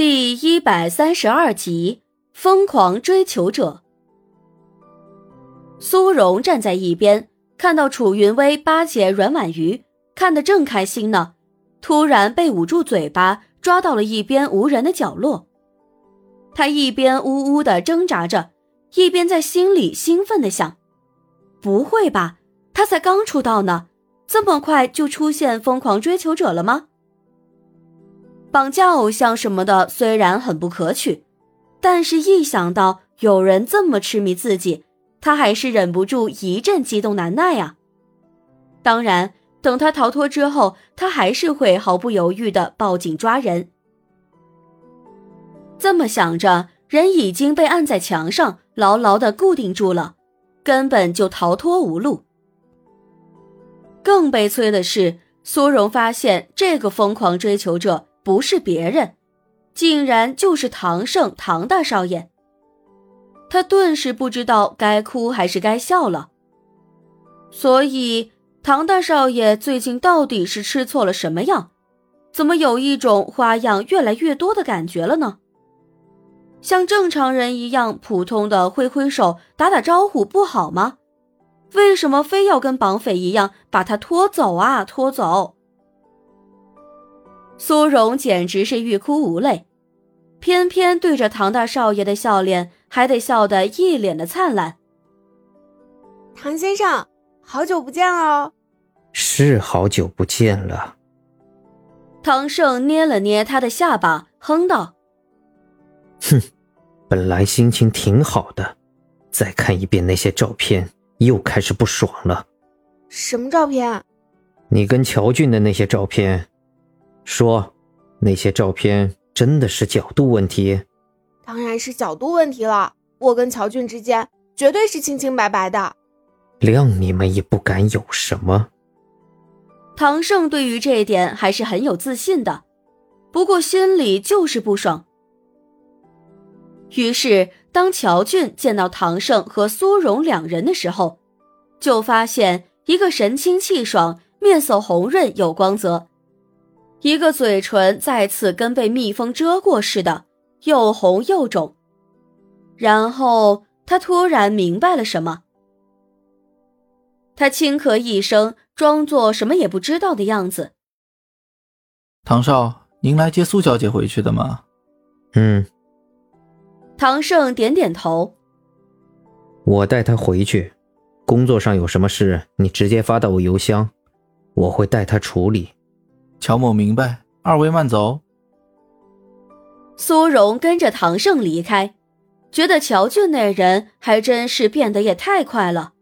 第一百三十二集，疯狂追求者。苏荣站在一边，看到楚云薇巴结阮婉瑜，看得正开心呢，突然被捂住嘴巴，抓到了一边无人的角落。他一边呜呜的挣扎着，一边在心里兴奋的想：不会吧，他才刚出道呢，这么快就出现疯狂追求者了吗？绑架偶像什么的虽然很不可取，但是一想到有人这么痴迷自己，他还是忍不住一阵激动难耐啊。当然，等他逃脱之后，他还是会毫不犹豫的报警抓人。这么想着，人已经被按在墙上，牢牢的固定住了，根本就逃脱无路。更悲催的是，苏荣发现这个疯狂追求者。不是别人，竟然就是唐胜唐大少爷。他顿时不知道该哭还是该笑了。所以，唐大少爷最近到底是吃错了什么药？怎么有一种花样越来越多的感觉了呢？像正常人一样普通的挥挥手、打打招呼不好吗？为什么非要跟绑匪一样把他拖走啊？拖走！苏荣简直是欲哭无泪，偏偏对着唐大少爷的笑脸，还得笑得一脸的灿烂。唐先生，好久不见哦。是好久不见了。唐胜捏了捏他的下巴，哼道：“哼，本来心情挺好的，再看一遍那些照片，又开始不爽了。什么照片？你跟乔俊的那些照片。”说，那些照片真的是角度问题？当然是角度问题了。我跟乔俊之间绝对是清清白白的，谅你们也不敢有什么。唐胜对于这一点还是很有自信的，不过心里就是不爽。于是，当乔俊见到唐胜和苏荣两人的时候，就发现一个神清气爽，面色红润有光泽。一个嘴唇再次跟被蜜蜂蛰过似的，又红又肿。然后他突然明白了什么，他轻咳一声，装作什么也不知道的样子。唐少，您来接苏小姐回去的吗？嗯。唐胜点点头。我带她回去，工作上有什么事，你直接发到我邮箱，我会带她处理。乔某明白，二位慢走。苏荣跟着唐胜离开，觉得乔俊那人还真是变得也太快了。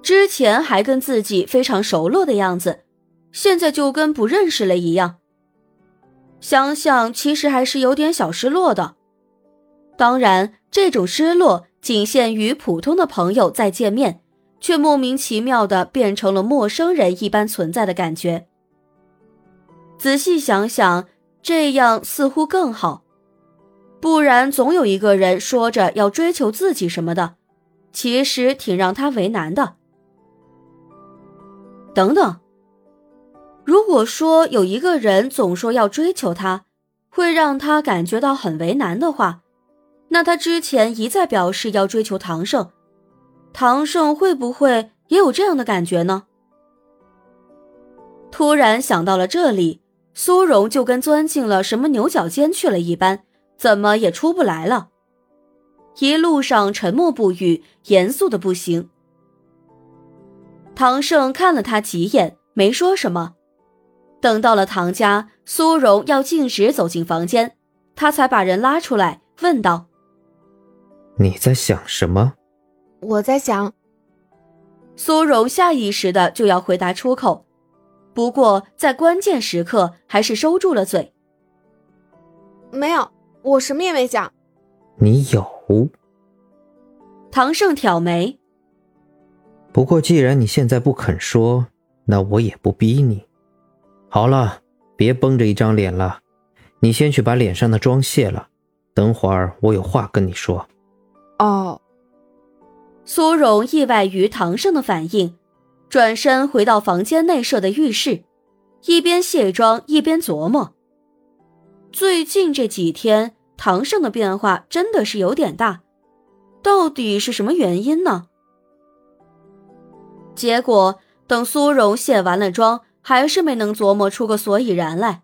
之前还跟自己非常熟络的样子，现在就跟不认识了一样。想想其实还是有点小失落的。当然，这种失落仅限于普通的朋友再见面，却莫名其妙的变成了陌生人一般存在的感觉。仔细想想，这样似乎更好，不然总有一个人说着要追求自己什么的，其实挺让他为难的。等等，如果说有一个人总说要追求他，会让他感觉到很为难的话，那他之前一再表示要追求唐胜，唐胜会不会也有这样的感觉呢？突然想到了这里。苏荣就跟钻进了什么牛角尖去了一般，怎么也出不来了。一路上沉默不语，严肃的不行。唐胜看了他几眼，没说什么。等到了唐家，苏荣要径直走进房间，他才把人拉出来，问道：“你在想什么？”我在想。苏荣下意识的就要回答出口。不过，在关键时刻还是收住了嘴。没有，我什么也没想。你有？唐胜挑眉。不过，既然你现在不肯说，那我也不逼你。好了，别绷着一张脸了，你先去把脸上的妆卸了。等会儿我有话跟你说。哦。苏荣意外于唐胜的反应。转身回到房间内设的浴室，一边卸妆一边琢磨：最近这几天，唐胜的变化真的是有点大，到底是什么原因呢？结果等苏荣卸完了妆，还是没能琢磨出个所以然来。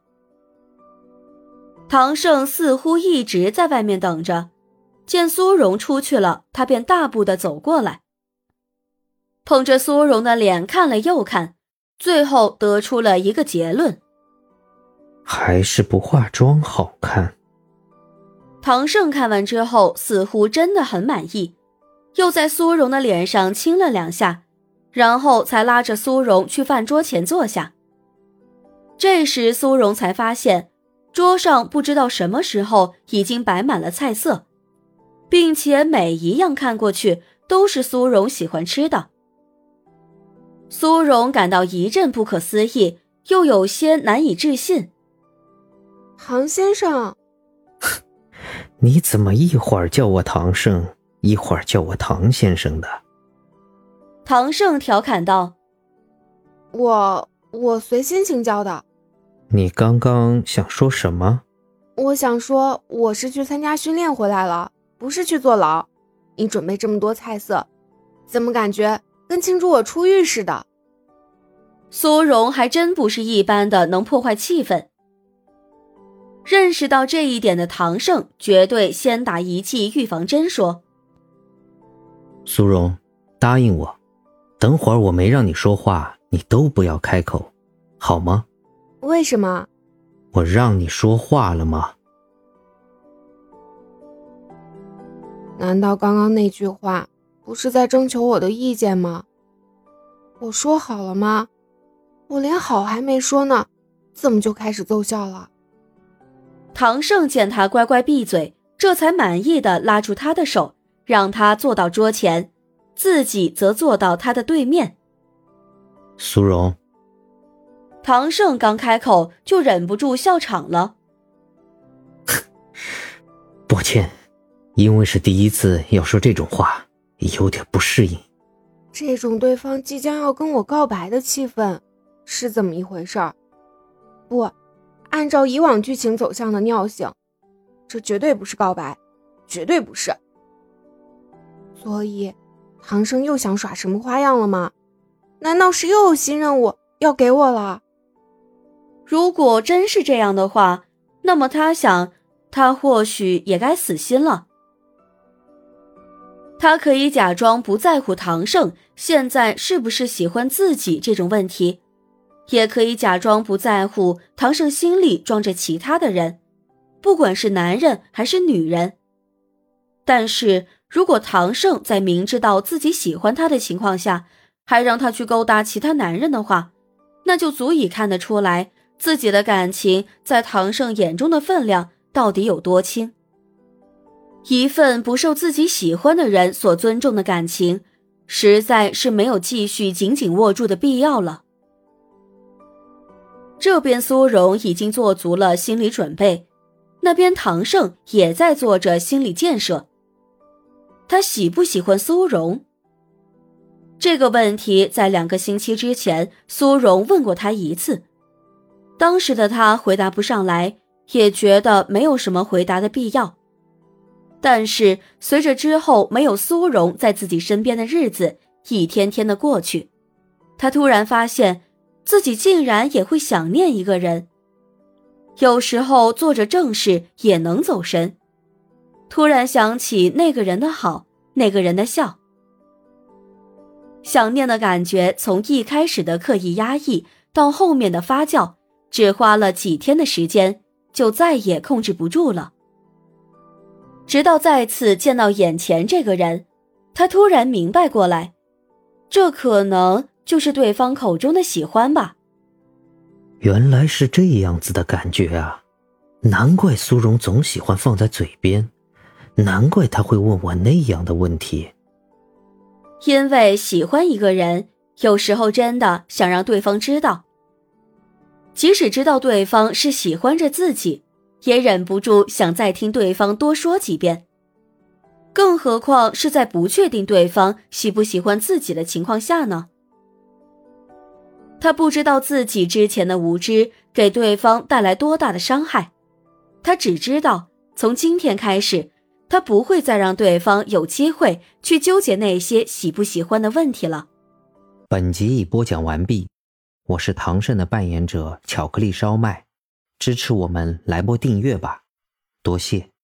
唐胜似乎一直在外面等着，见苏荣出去了，他便大步的走过来，捧着苏荣的脸看了又看，最后得出了一个结论：还是不化妆好看。唐胜看完之后，似乎真的很满意，又在苏荣的脸上亲了两下，然后才拉着苏荣去饭桌前坐下。这时，苏荣才发现。桌上不知道什么时候已经摆满了菜色，并且每一样看过去都是苏荣喜欢吃的。苏荣感到一阵不可思议，又有些难以置信。唐先生，你怎么一会儿叫我唐胜，一会儿叫我唐先生的？唐胜调侃道：“我我随心情叫的。”你刚刚想说什么？我想说，我是去参加训练回来了，不是去坐牢。你准备这么多菜色，怎么感觉跟庆祝我出狱似的？苏荣还真不是一般的能破坏气氛。认识到这一点的唐胜，绝对先打一剂预防针，说：“苏荣，答应我，等会儿我没让你说话，你都不要开口，好吗？”为什么？我让你说话了吗？难道刚刚那句话不是在征求我的意见吗？我说好了吗？我连好还没说呢，怎么就开始奏效了？唐胜见他乖乖闭嘴，这才满意的拉住他的手，让他坐到桌前，自己则坐到他的对面。苏荣。唐胜刚开口，就忍不住笑场了。抱歉，因为是第一次要说这种话，有点不适应。这种对方即将要跟我告白的气氛，是怎么一回事儿？不，按照以往剧情走向的尿性，这绝对不是告白，绝对不是。所以，唐生又想耍什么花样了吗？难道是又有新任务要给我了？如果真是这样的话，那么他想，他或许也该死心了。他可以假装不在乎唐胜现在是不是喜欢自己这种问题，也可以假装不在乎唐胜心里装着其他的人，不管是男人还是女人。但是如果唐胜在明知道自己喜欢他的情况下，还让他去勾搭其他男人的话，那就足以看得出来。自己的感情在唐胜眼中的分量到底有多轻？一份不受自己喜欢的人所尊重的感情，实在是没有继续紧紧握住的必要了。这边苏荣已经做足了心理准备，那边唐胜也在做着心理建设。他喜不喜欢苏荣？这个问题在两个星期之前，苏荣问过他一次。当时的他回答不上来，也觉得没有什么回答的必要。但是随着之后没有苏荣在自己身边的日子一天天的过去，他突然发现自己竟然也会想念一个人。有时候做着正事也能走神，突然想起那个人的好，那个人的笑。想念的感觉从一开始的刻意压抑到后面的发酵。只花了几天的时间，就再也控制不住了。直到再次见到眼前这个人，他突然明白过来，这可能就是对方口中的喜欢吧。原来是这样子的感觉啊！难怪苏荣总喜欢放在嘴边，难怪他会问我那样的问题。因为喜欢一个人，有时候真的想让对方知道。即使知道对方是喜欢着自己，也忍不住想再听对方多说几遍。更何况是在不确定对方喜不喜欢自己的情况下呢？他不知道自己之前的无知给对方带来多大的伤害。他只知道从今天开始他不会再让对方有机会去纠结那些喜不喜欢的问题了。本集已播讲完毕我是唐慎的扮演者巧克力烧麦。支持我们来波订阅吧多谢。